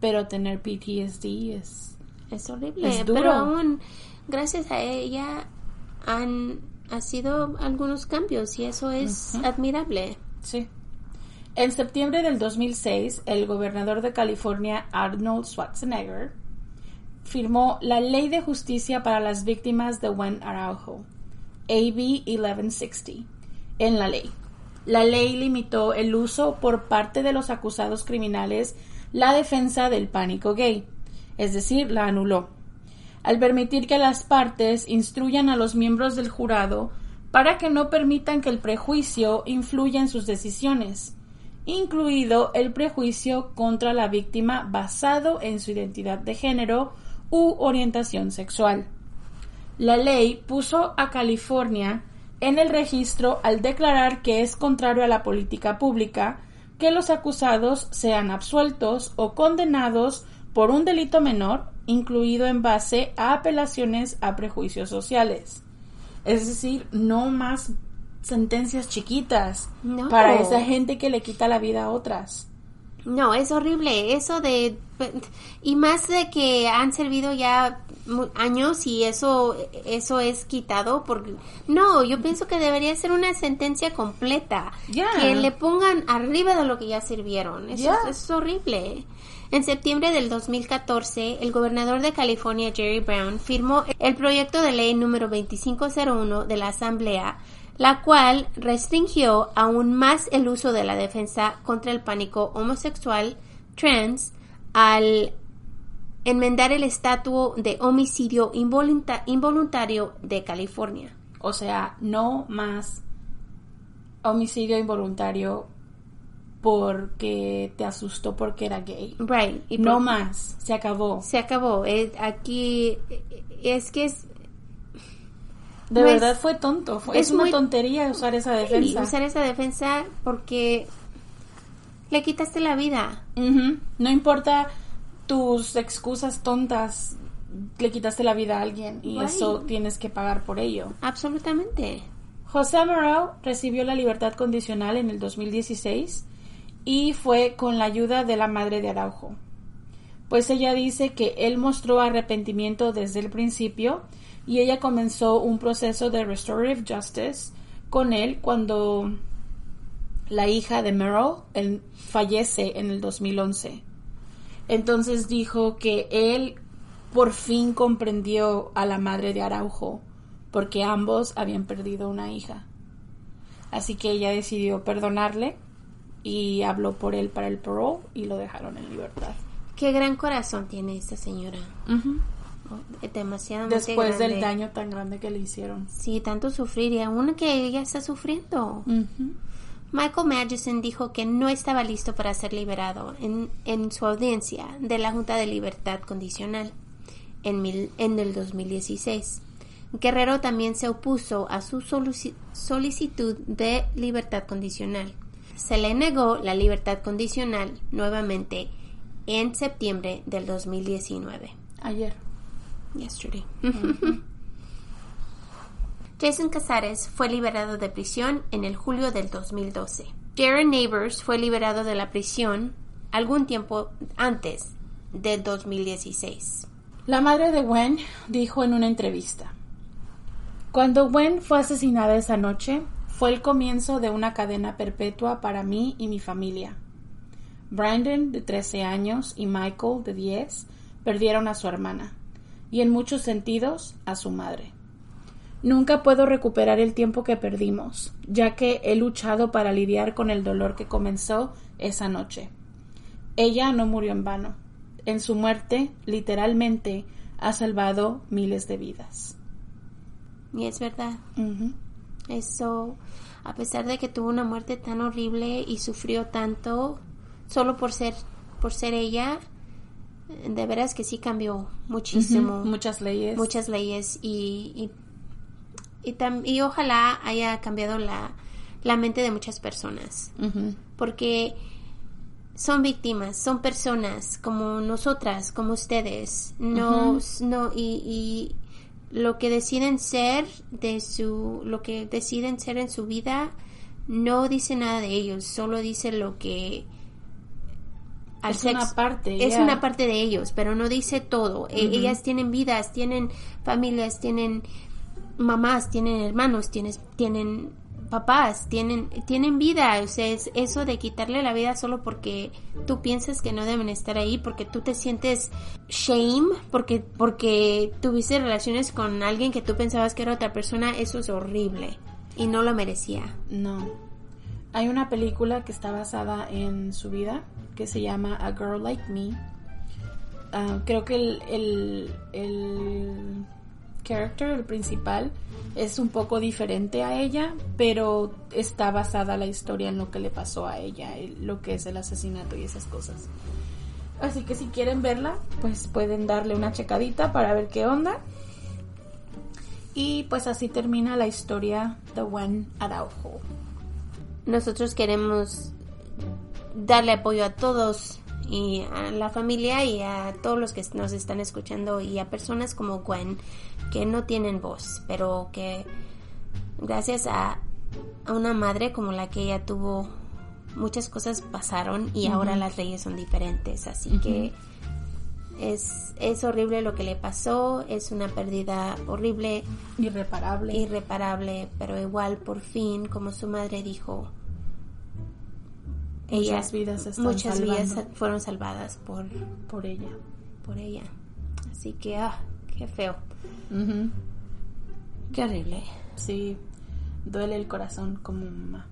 pero tener PTSD es... Es horrible, Es duro. pero aún gracias a ella han ha sido algunos cambios y eso es admirable. Sí. En septiembre del 2006, el gobernador de California, Arnold Schwarzenegger, firmó la Ley de Justicia para las Víctimas de Wen Araujo, AB 1160, en la ley. La ley limitó el uso por parte de los acusados criminales la defensa del pánico gay, es decir, la anuló, al permitir que las partes instruyan a los miembros del jurado para que no permitan que el prejuicio influya en sus decisiones, incluido el prejuicio contra la víctima basado en su identidad de género u orientación sexual. La ley puso a California en el registro al declarar que es contrario a la política pública que los acusados sean absueltos o condenados por un delito menor, incluido en base a apelaciones a prejuicios sociales. Es decir, no más sentencias chiquitas No. para esa gente que le quita la vida a otras. No, es horrible eso de y más de que han servido ya años y eso eso es quitado porque no, yo pienso que debería ser una sentencia completa Ya. que le pongan arriba de lo que ya sirvieron. Eso, Ya. es- eso es horrible. En septiembre del 2014, el gobernador de California, Jerry Brown, firmó el proyecto de ley número 2501 de la Asamblea, la cual restringió aún más el uso de la defensa contra el pánico homosexual trans al enmendar el estatuto de homicidio involunta- involuntario de California. O sea, no más homicidio involuntario porque te asustó porque era gay. Right. y No más, se acabó. Se acabó. Aquí es que es De No es- verdad fue tonto, fue, es es, una muy- tontería usar esa defensa. usar esa defensa porque le quitaste la vida. No importa tus excusas tontas, le quitaste la vida a alguien y eso tienes que pagar por ello. Absolutamente. José Amaral recibió la libertad condicional en el 2016 y fue con la ayuda de la madre de Araujo. Pues ella dice que él mostró arrepentimiento desde el principio y ella comenzó un proceso de restorative justice con él cuando la hija de Merrill él fallece en el 2011. Entonces dijo que él por fin comprendió a la madre de Araujo porque ambos habían perdido una hija. Así que ella decidió perdonarle y habló por él para el parole y lo dejaron en libertad. Qué gran corazón tiene esta señora. Oh, Demasiado Después del daño tan grande que le hicieron. Sí, tanto sufrir y aún que ella está sufriendo. Michael Madison dijo que no estaba listo para ser liberado en, en su audiencia de la Junta de Libertad Condicional en, mil- en el 2016. Guerrero también se opuso a su solicitud de libertad condicional. Se le negó la libertad condicional nuevamente en septiembre del 2019. Ayer. Yesterday. Jason Casares fue liberado de prisión en el julio del 2012. Jared Neighbors fue liberado de la prisión algún tiempo antes del 2016. La madre de Gwen dijo en una entrevista, Cuando Gwen fue asesinada esa noche, fue el comienzo de una cadena perpetua para mí y mi familia. Brandon, de 13 años, y Michael, de 10, perdieron a su hermana, y en muchos sentidos a su madre. Nunca puedo recuperar el tiempo que perdimos, ya que he luchado para lidiar con el dolor que comenzó esa noche. Ella no murió en vano. En su muerte, literalmente, ha salvado miles de vidas. Y es verdad. Eso, a pesar de que tuvo una muerte tan horrible y sufrió tanto, solo por ser, por ser ella, de veras que sí cambió muchísimo. Muchas leyes. muchas leyes y y, y, tam- y ojalá haya cambiado la, la mente de muchas personas porque son víctimas, son personas como nosotras, como ustedes. No, no, y, y lo que deciden ser de su, lo que deciden ser en su vida, no dice nada de ellos, solo dice lo que al Es una parte, es una parte de ellos, pero no dice todo. E- Ellas tienen vidas, tienen familias, tienen mamás, tienen hermanos, tienes, tienen papás, tienen, tienen vida. O sea, es eso de quitarle la vida solo porque tú piensas que no deben estar ahí, porque tú te sientes shame, porque, porque tuviste relaciones con alguien que tú pensabas que era otra persona, eso es horrible. Y no lo merecía. No. Hay una película que está basada en su vida que se llama A Girl Like Me. Ah, creo que el, el, el character, el principal, es un poco diferente a ella, pero está basada la historia en lo que le pasó a ella, el- lo que es el asesinato y esas cosas. Así que si quieren verla, pues pueden darle una checadita para ver qué onda. Y pues así termina la historia de Gwen Araujo. Nosotros queremos darle apoyo a todos y a la familia y a todos los que nos están escuchando y a personas como Gwen que no tienen voz, pero que gracias a, a una madre como la que ella tuvo, muchas cosas pasaron y ahora las leyes son diferentes, así que es, es horrible lo que le pasó, es una pérdida horrible, Irreparable. irreparable, pero igual por fin, como su madre dijo, Muchas vidas están muchas vidas fueron salvadas por, por ella. por ella. Así que, ah, qué feo, qué horrible. Sí, duele el corazón como mamá.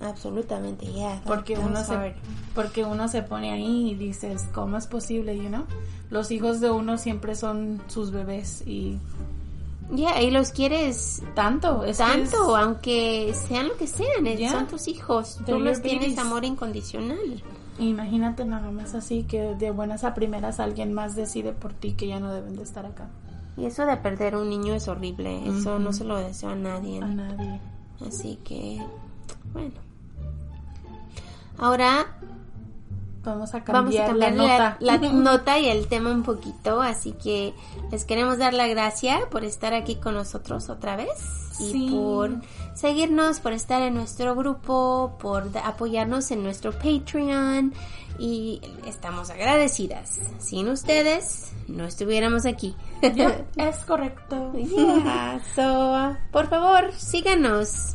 Absolutamente, yeah. Porque uno, se, porque uno se pone ahí y dices, ¿cómo es posible? You know? Los hijos de uno siempre son sus bebés y Yeah, y los quieres tanto. Es tanto, es- aunque sean lo que sean, eh, Yeah. son tus hijos. Tú They're los your tienes babies. amor incondicional. Imagínate nada más así que de buenas a primeras alguien más decide por ti que ya no deben de estar acá. Y eso de perder un niño es horrible. Eso no se lo deseo a nadie. A nadie. Así que, bueno. Ahora Vamos a vamos a cambiar, cambiar la nota. la, la nota y el tema un poquito. Así que les queremos dar la gracia por estar aquí con nosotros otra vez. Y Sí. por seguirnos, por estar en nuestro grupo, por apoyarnos en nuestro Patreon. Y estamos agradecidas. Sin ustedes, no estuviéramos aquí. Es correcto. Yeah, so, por favor, síganos.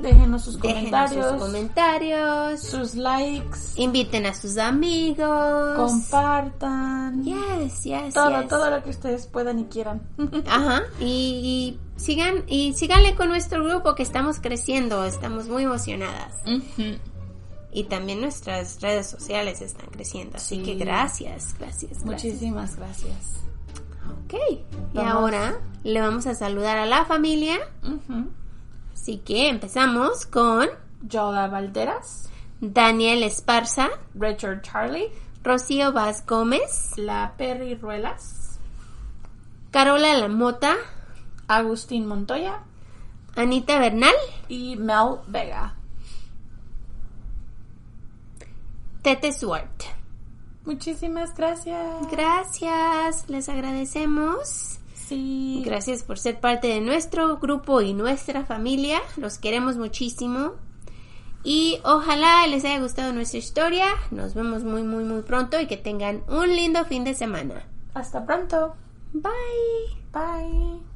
Déjenos sus Déjenos comentarios, sus comentarios. sus likes, Inviten a sus amigos. compartan. Yes, yes, todo, yes. todo lo que ustedes puedan y quieran. Ajá. Y, y sigan y síganle con nuestro grupo que estamos creciendo, estamos muy emocionadas. Y también nuestras redes sociales están creciendo, así Sí. que gracias, gracias, gracias. Muchísimas gracias. Ok. Y ahora le vamos a saludar a la familia, Ujú. Así que empezamos con Yoda Valderas, Daniel Esparza, Richard Charlie, Rocío Vaz Gómez, La Perry Ruelas, Carola Lamota, Agustín Montoya Anita Bernal, y Mel Vega. Tete Swart. Muchísimas gracias. Gracias, les agradecemos. Sí. Gracias por ser parte de nuestro grupo y nuestra familia. Los queremos muchísimo. Y ojalá les haya gustado nuestra historia. Nos vemos muy, muy, muy pronto y que tengan un lindo fin de semana. Hasta pronto. Bye. Bye.